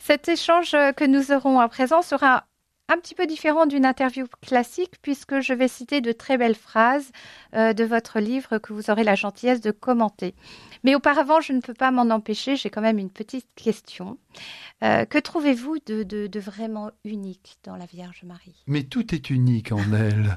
Cet échange que nous aurons à présent sera un petit peu différent d'une interview classique puisque je vais citer de très belles phrases euh, de votre livre que vous aurez la gentillesse de commenter. Mais auparavant, je ne peux pas m'en empêcher, j'ai quand même une petite question. Euh, que trouvez-vous de, vraiment unique dans la Vierge Marie? Mais tout est unique en elle.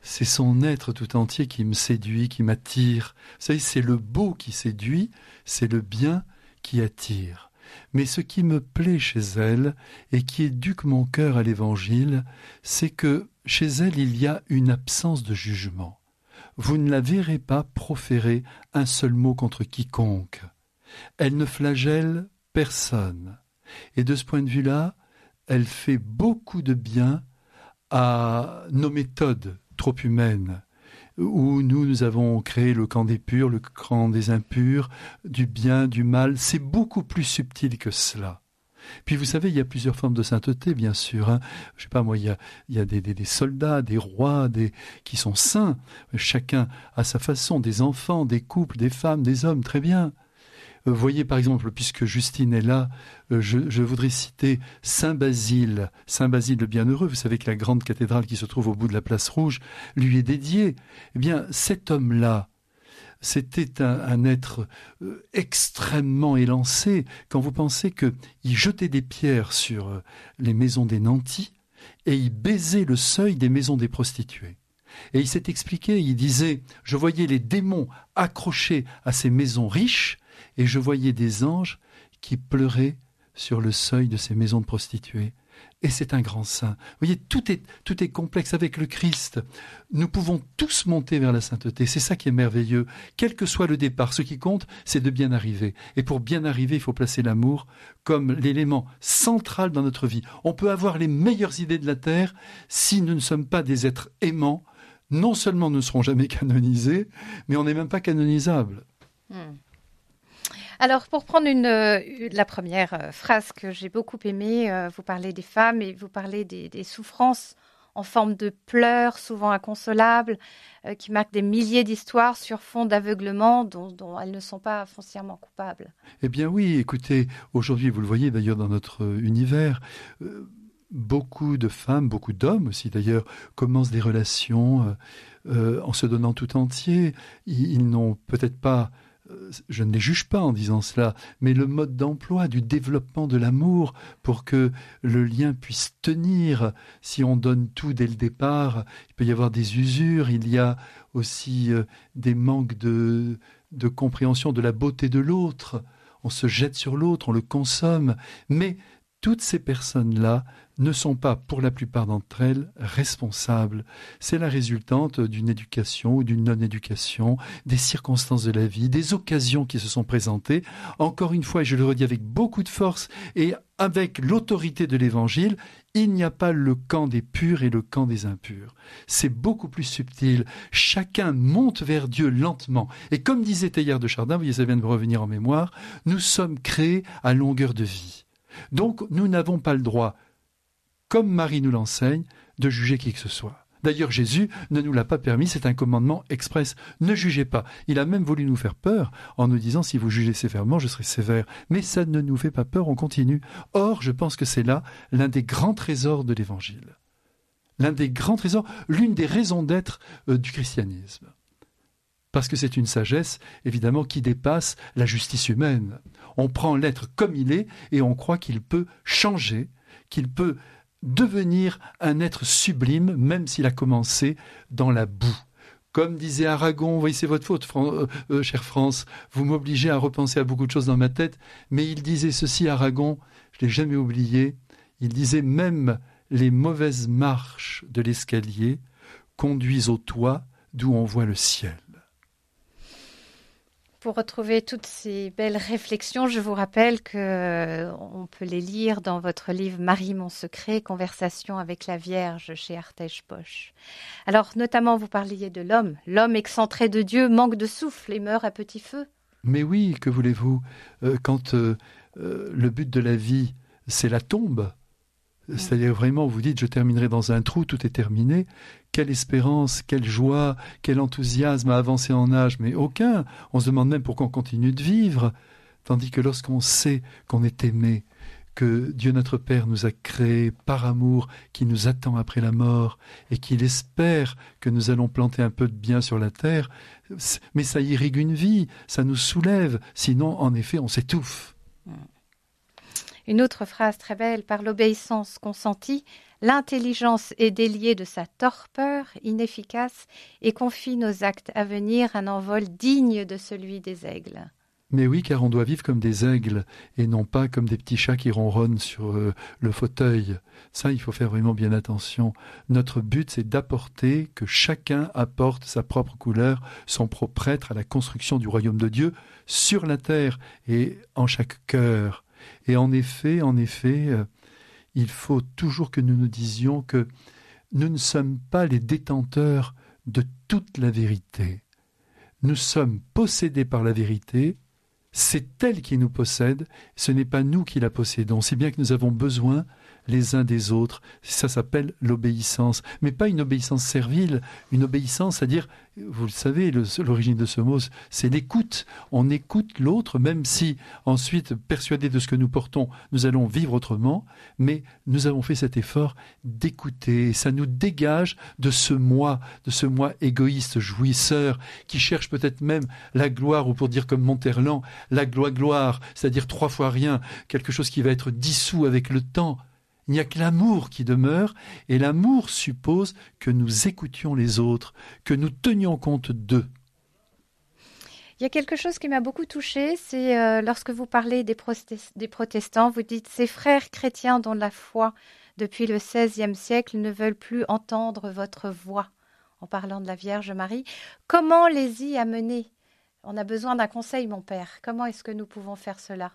c'est son être tout entier qui me séduit, qui m'attire. Vous savez, c'est le beau qui séduit, c'est le bien qui attire. Mais ce qui me plaît chez elle, et qui éduque mon cœur à l'Évangile, c'est que chez elle il y a une absence de jugement. Vous ne la verrez pas proférer un seul mot contre quiconque. Elle ne flagelle personne. Et de ce point de vue-là, elle fait beaucoup de bien à nos méthodes trop humaines où nous, nous avons créé le camp des purs, le camp des impurs, du bien, du mal. C'est beaucoup plus subtil que cela. Puis vous savez, il y a plusieurs formes de sainteté, bien sûr. Hein. Je sais pas moi, il y a, il y a des, des, soldats, des rois, des qui sont saints, chacun à sa façon, des enfants, des couples, des femmes, des hommes, très bien. Euh, voyez par exemple, puisque Justine est là, euh, je, voudrais citer Saint Basile, Saint Basile le Bienheureux. Vous savez que la grande cathédrale qui se trouve au bout de la place rouge lui est dédiée. Eh bien, cet homme-là, c'était un, être euh, extrêmement élancé. Quand vous pensez qu'il jetait des pierres sur les maisons des nantis et il baisait le seuil des maisons des prostituées. Et il s'est expliqué, il disait, je voyais les démons accrochés à ces maisons riches, et je voyais des anges qui pleuraient sur le seuil de ces maisons de prostituées. Et c'est un grand saint. Vous voyez, tout est, tout est complexe avec le Christ. Nous pouvons tous monter vers la sainteté. C'est ça qui est merveilleux. Quel que soit le départ, ce qui compte, c'est de bien arriver. Et pour bien arriver, il faut placer l'amour comme l'élément central dans notre vie. On peut avoir les meilleures idées de la terre si nous ne sommes pas des êtres aimants. Non seulement nous ne serons jamais canonisés, mais on n'est même pas canonisable. Hmm. Alors, pour prendre euh, la première euh, phrase que j'ai beaucoup aimée, euh, vous parlez des femmes et vous parlez des, souffrances en forme de pleurs, souvent inconsolables, qui marquent des milliers d'histoires sur fond d'aveuglement dont, elles ne sont pas foncièrement coupables. Eh bien oui, écoutez, aujourd'hui, vous le voyez d'ailleurs dans notre univers, beaucoup de femmes, beaucoup d'hommes aussi d'ailleurs, commencent des relations en se donnant tout entier. ils n'ont peut-être pas je ne les juge pas en disant cela, mais le mode d'emploi du développement de l'amour pour que le lien puisse tenir. Si on donne tout dès le départ, il peut y avoir des usures, il y a aussi euh, des manques de, de compréhension de la beauté de l'autre. On se jette sur l'autre, on le consomme, mais toutes ces personnes-là ne sont pas, pour la plupart d'entre elles, responsables. C'est la résultante d'une éducation ou d'une non-éducation, des circonstances de la vie, des occasions qui se sont présentées. Encore une fois, et je le redis avec beaucoup de force et avec l'autorité de l'Évangile, il n'y a pas le camp des purs et le camp des impurs. C'est beaucoup plus subtil. Chacun monte vers Dieu lentement. Et comme disait Teilhard de Chardin, vous voyez, ça vient de me revenir en mémoire, nous sommes créés à longueur de vie. Donc nous n'avons pas le droit comme Marie nous l'enseigne, de juger qui que ce soit. D'ailleurs, Jésus ne nous l'a pas permis, c'est un commandement express. Ne jugez pas. Il a même voulu nous faire peur en nous disant si vous jugez sévèrement, je serai sévère. Mais ça ne nous fait pas peur, on continue. Or, je pense que c'est là l'un des grands trésors de l'Évangile. L'un des grands trésors, l'une des raisons d'être euh, du christianisme. Parce que c'est une sagesse, évidemment, qui dépasse la justice humaine. On prend l'être comme il est et on croit qu'il peut changer, qu'il peut devenir un être sublime, même s'il a commencé dans la boue. Comme disait Aragon, oui, c'est votre faute, euh, euh, chère France, vous m'obligez à repenser à beaucoup de choses dans ma tête, mais il disait ceci, Aragon, je l'ai jamais oublié, il disait même les mauvaises marches de l'escalier conduisent au toit d'où on voit le ciel. Pour retrouver toutes ces belles réflexions, je vous rappelle que euh, on peut les lire dans votre livre Marie mon secret, Conversation avec la Vierge chez Artege Poche. Alors, notamment, vous parliez de l'homme. L'homme excentré de Dieu manque de souffle et meurt à petit feu. Mais oui, que voulez-vous? Euh, Quand euh, le but de la vie, c'est la tombe, c'est-à-dire vraiment, vous dites, je terminerai dans un trou, tout est terminé. Quelle espérance, quelle joie, quel enthousiasme à avancer en âge, mais aucun. On se demande même pourquoi on continue de vivre. Tandis que lorsqu'on sait qu'on est aimé, que Dieu notre Père nous a créés par amour, qui nous attend après la mort, et qu'il espère que nous allons planter un peu de bien sur la terre, mais ça irrigue une vie, ça nous soulève, sinon en effet on s'étouffe. Une autre phrase très belle, par l'obéissance consentie, l'intelligence est déliée de sa torpeur inefficace et confie nos actes à venir un envol digne de celui des aigles. Mais oui, car on doit vivre comme des aigles et non pas comme des petits chats qui ronronnent sur euh, le fauteuil. Ça, il faut faire vraiment bien attention. Notre but, c'est d'apporter, que chacun apporte sa propre couleur, son propre être à la construction du royaume de Dieu sur la terre et en chaque cœur. Et en effet, en effet, euh, il faut toujours que nous nous disions que nous ne sommes pas les détenteurs de toute la vérité. Nous sommes possédés par la vérité. C'est elle qui nous possède, ce n'est pas nous qui la possédons, si bien que nous avons besoin les uns des autres. Ça s'appelle l'obéissance, mais pas une obéissance servile, une obéissance, c'est-à-dire, vous le savez, l'origine de ce mot, c'est l'écoute. On écoute l'autre, même si ensuite, persuadé de ce que nous portons, nous allons vivre autrement, mais nous avons fait cet effort d'écouter, ça nous dégage de ce moi, de ce moi égoïste, jouisseur, qui cherche peut-être même la gloire, ou pour dire comme Monterland, la gloire-gloire, c'est-à-dire trois fois rien, quelque chose qui va être dissous avec le temps. Il n'y a que l'amour qui demeure, et l'amour suppose que nous écoutions les autres, que nous tenions compte d'eux. Il y a quelque chose qui m'a beaucoup touché, c'est euh, lorsque vous parlez des, protestants, vous dites ces frères chrétiens dont la foi depuis le XVIe siècle ne veulent plus entendre votre voix, en parlant de la Vierge Marie. Comment les y amener? On a besoin d'un conseil, mon père. Comment est-ce que nous pouvons faire cela?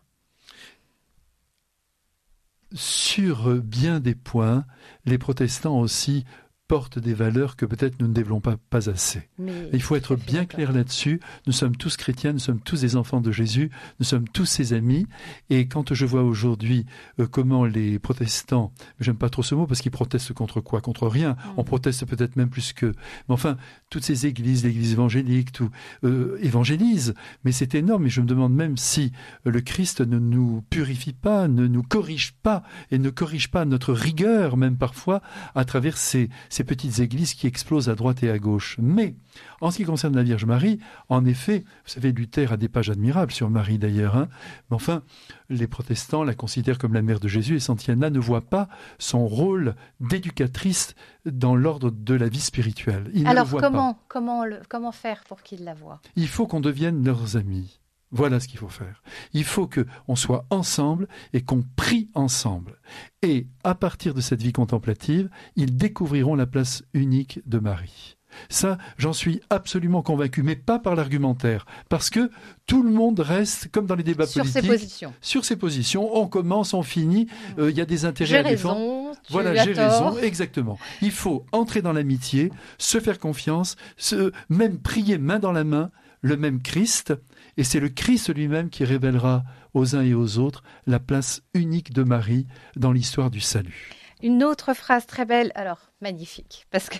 Sur bien des points, les protestants aussi portent des valeurs que peut-être nous ne développons pas, assez. Il faut être bien clair là-dessus. Nous sommes tous chrétiens, nous sommes tous des enfants de Jésus, nous sommes tous ses amis. Et quand je vois aujourd'hui euh, comment les protestants, j'aime pas trop ce mot parce qu'ils protestent contre quoi? Contre rien. Mm. On proteste peut-être même plus qu'eux. Mais enfin, toutes ces églises, l'église évangélique, tout euh, évangélise. Mais c'est énorme. Et je me demande même si euh, le Christ ne nous purifie pas, ne nous corrige pas et ne corrige pas notre rigueur, même parfois, à travers ces ces petites églises qui explosent à droite et à gauche. Mais, en ce qui concerne la Vierge Marie, en effet, vous savez, Luther a des pages admirables sur Marie d'ailleurs, hein. mais enfin, les protestants la considèrent comme la mère de Jésus et Santiana ne voit pas son rôle d'éducatrice dans l'ordre de la vie spirituelle. Alors, comment, comment, comment faire pour qu'il la voient? Il faut qu'on devienne leurs amis. Voilà ce qu'il faut faire. Il faut que on soit ensemble et qu'on prie ensemble. Et à partir de cette vie contemplative, ils découvriront la place unique de Marie. Ça, j'en suis absolument convaincu, mais pas par l'argumentaire, parce que tout le monde reste, comme dans les débats sur politiques, ses positions. sur ses positions. On commence, on finit, euh, il y a des intérêts à défendre. voilà, j'ai raison, exactement. Il faut entrer dans l'amitié, se faire confiance, se, même prier main dans la main, le même Christ, et c'est le Christ lui-même qui révélera aux uns et aux autres la place unique de Marie dans l'histoire du salut. Une autre phrase très belle, alors magnifique, parce que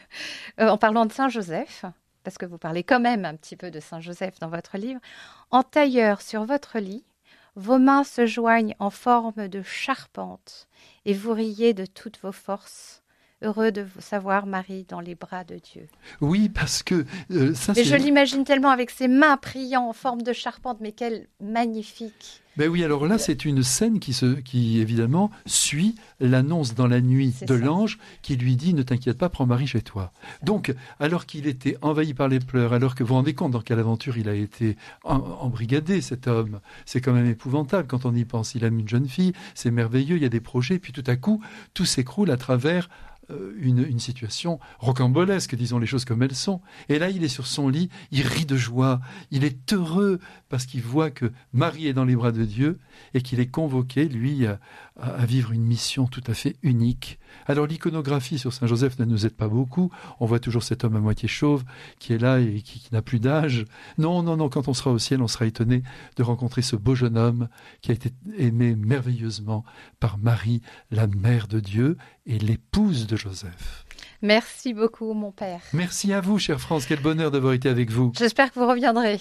euh, en parlant de Saint Joseph, parce que vous parlez quand même un petit peu de Saint Joseph dans votre livre, en tailleur sur votre lit, vos mains se joignent en forme de charpente et vous riez de toutes vos forces heureux de vous savoir, Marie, dans les bras de Dieu. Oui, parce que euh, ça. Et je l'imagine tellement avec ses mains priant en forme de charpente, mais quelle magnifique. Ben oui, alors là, c'est une scène qui, se, qui évidemment suit l'annonce dans la nuit de l'ange qui lui dit Ne t'inquiète pas, prends Marie chez toi. Donc, alors qu'il était envahi par les pleurs, alors que vous vous rendez compte dans quelle aventure il a été embrigadé, cet homme, c'est quand même épouvantable quand on y pense. Il aime une jeune fille, c'est merveilleux, il y a des projets, puis tout à coup, tout s'écroule à travers euh, une, situation rocambolesque, disons les choses comme elles sont. Et là, il est sur son lit, il rit de joie, il est heureux parce qu'il voit que Marie est dans les bras de Dieu et qu'il est convoqué, lui, à, vivre une mission tout à fait unique. Alors l'iconographie sur Saint Joseph ne nous aide pas beaucoup. On voit toujours cet homme à moitié chauve qui est là et qui, qui n'a plus d'âge. Non, non, non, quand on sera au ciel, on sera étonné de rencontrer ce beau jeune homme qui a été aimé merveilleusement par Marie, la mère de Dieu et l'épouse de Joseph. Merci beaucoup, mon père. Merci à vous, chère France. Quel bonheur d'avoir été avec vous. J'espère que vous reviendrez.